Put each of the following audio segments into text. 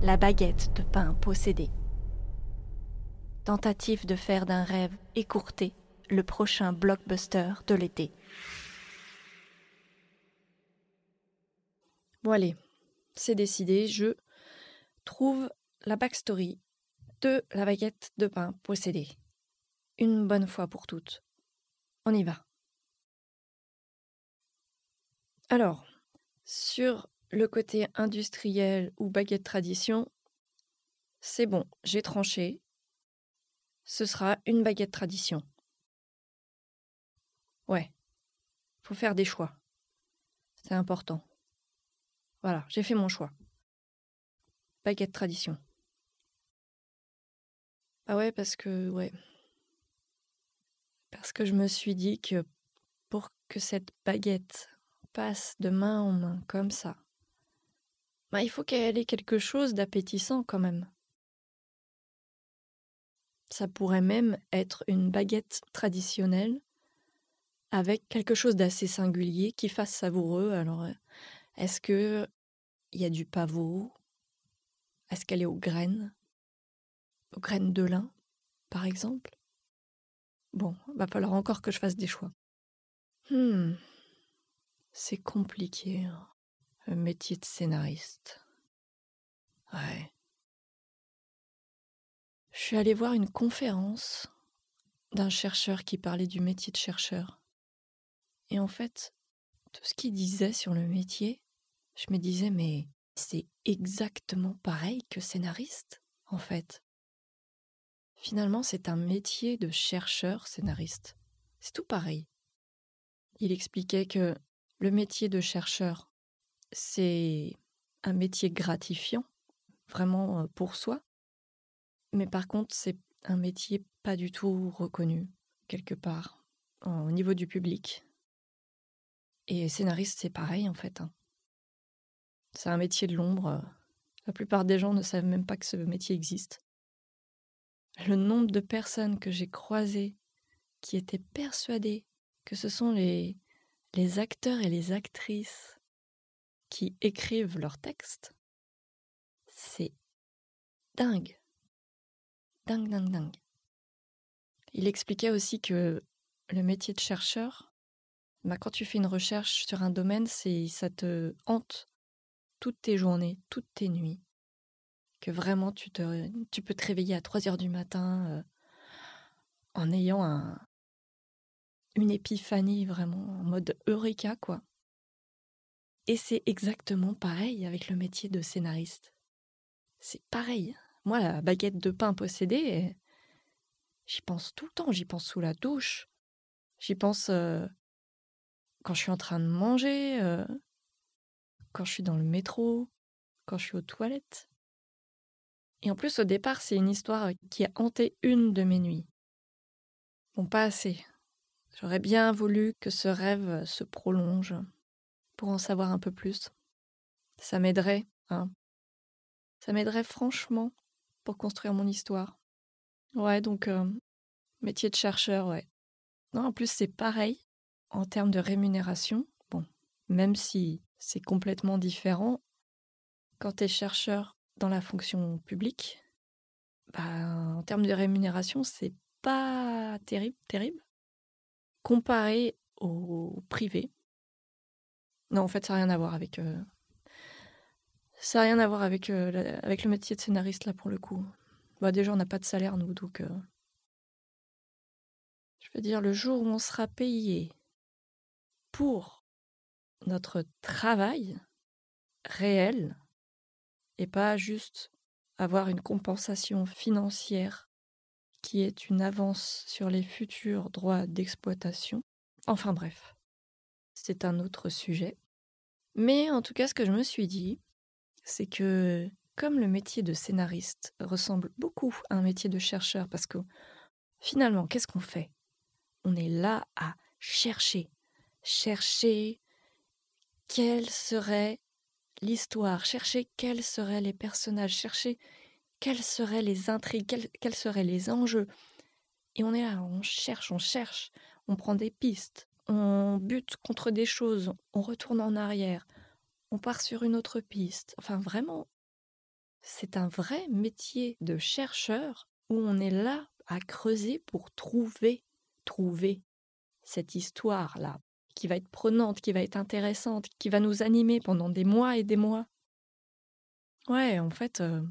La baguette de pain possédée. Tentative de faire d'un rêve écourté le prochain blockbuster de l'été. Bon allez, c'est décidé, je trouve la backstory de la baguette de pain possédée. Une bonne fois pour toutes. On y va. Alors, sur le côté industriel ou baguette tradition, c'est bon, j'ai tranché. Ce sera une baguette tradition. Ouais, faut faire des choix. C'est important. Voilà, j'ai fait mon choix. Baguette tradition. Ah ouais, parce que, ouais. Parce que je me suis dit que pour que cette baguette passe de main en main comme ça, bah, il faut qu'elle ait quelque chose d'appétissant quand même. Ça pourrait même être une baguette traditionnelle avec quelque chose d'assez singulier qui fasse savoureux. Alors, euh, est-ce que il y a du pavot? Est-ce qu'elle est aux graines? Aux graines de lin, par exemple? Bon, va falloir encore que je fasse des choix. Hmm, c'est compliqué, hein, le métier de scénariste. Ouais. Je suis allée voir une conférence d'un chercheur qui parlait du métier de chercheur. Et en fait, tout ce qu'il disait sur le métier, je me disais, mais c'est exactement pareil que scénariste, en fait. Finalement, c'est un métier de chercheur scénariste. C'est tout pareil. Il expliquait que le métier de chercheur, c'est un métier gratifiant, vraiment pour soi. Mais par contre, c'est un métier pas du tout reconnu, quelque part, au niveau du public. Et scénariste, c'est pareil en fait. Hein. C'est un métier de l'ombre. La plupart des gens ne savent même pas que ce métier existe. Le nombre de personnes que j'ai croisées qui étaient persuadées que ce sont les, les acteurs et les actrices qui écrivent leurs textes, c'est dingue. Dingue, dingue, dingue. Il expliquait aussi que le métier de chercheur, bah, quand tu fais une recherche sur un domaine, c'est ça te hante toutes tes journées, toutes tes nuits. Que vraiment tu, te, tu peux te réveiller à 3 heures du matin euh, en ayant un, une épiphanie vraiment en mode eureka, quoi. Et c'est exactement pareil avec le métier de scénariste. C'est pareil. Moi, la baguette de pain possédée, j'y pense tout le temps. J'y pense sous la douche. J'y pense euh, quand je suis en train de manger, euh, quand je suis dans le métro, quand je suis aux toilettes. Et en plus, au départ, c'est une histoire qui a hanté une de mes nuits. Bon, pas assez. J'aurais bien voulu que ce rêve se prolonge pour en savoir un peu plus. Ça m'aiderait, hein. Ça m'aiderait franchement pour construire mon histoire. Ouais, donc, euh, métier de chercheur, ouais. Non, en plus, c'est pareil en termes de rémunération. Bon, même si c'est complètement différent. Quand tu es chercheur dans la fonction publique, bah, en termes de rémunération, c'est pas terrible, terrible. Comparé au privé. Non, en fait, ça n'a rien à voir avec. Euh, ça n'a rien à voir avec, euh, avec le métier de scénariste, là, pour le coup. Bah, déjà, on n'a pas de salaire, nous, donc. Euh, je veux dire, le jour où on sera payé pour notre travail réel et pas juste avoir une compensation financière qui est une avance sur les futurs droits d'exploitation. Enfin bref, c'est un autre sujet. Mais en tout cas, ce que je me suis dit, c'est que comme le métier de scénariste ressemble beaucoup à un métier de chercheur, parce que finalement, qu'est-ce qu'on fait? On est là à chercher, chercher, quelle serait l'histoire, chercher quels seraient les personnages, chercher quelles seraient les intrigues, quels, seraient les enjeux. Et on est là, on cherche, on cherche, on prend des pistes, on bute contre des choses, on retourne en arrière, on part sur une autre piste. Enfin, vraiment, c'est un vrai métier de chercheur où on est là à creuser pour trouver, trouver cette histoire-là, qui va être prenante, qui va être intéressante, qui va nous animer pendant des mois et des mois. Ouais, en fait, euh,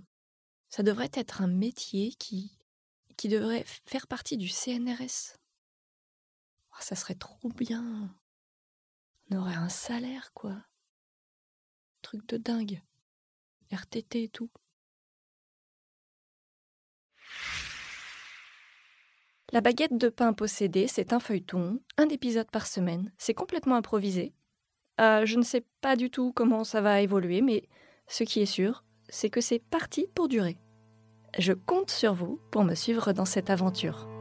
ça devrait être un métier qui, qui devrait faire partie du CNRS. Oh, ça serait trop bien. On aurait un salaire, quoi. Truc de dingue. RTT et tout. La baguette de pain possédée, c'est un feuilleton, un épisode par semaine. C'est complètement improvisé. Euh, je ne sais pas du tout comment ça va évoluer, mais ce qui est sûr, c'est que c'est parti pour durer. Je compte sur vous pour me suivre dans cette aventure.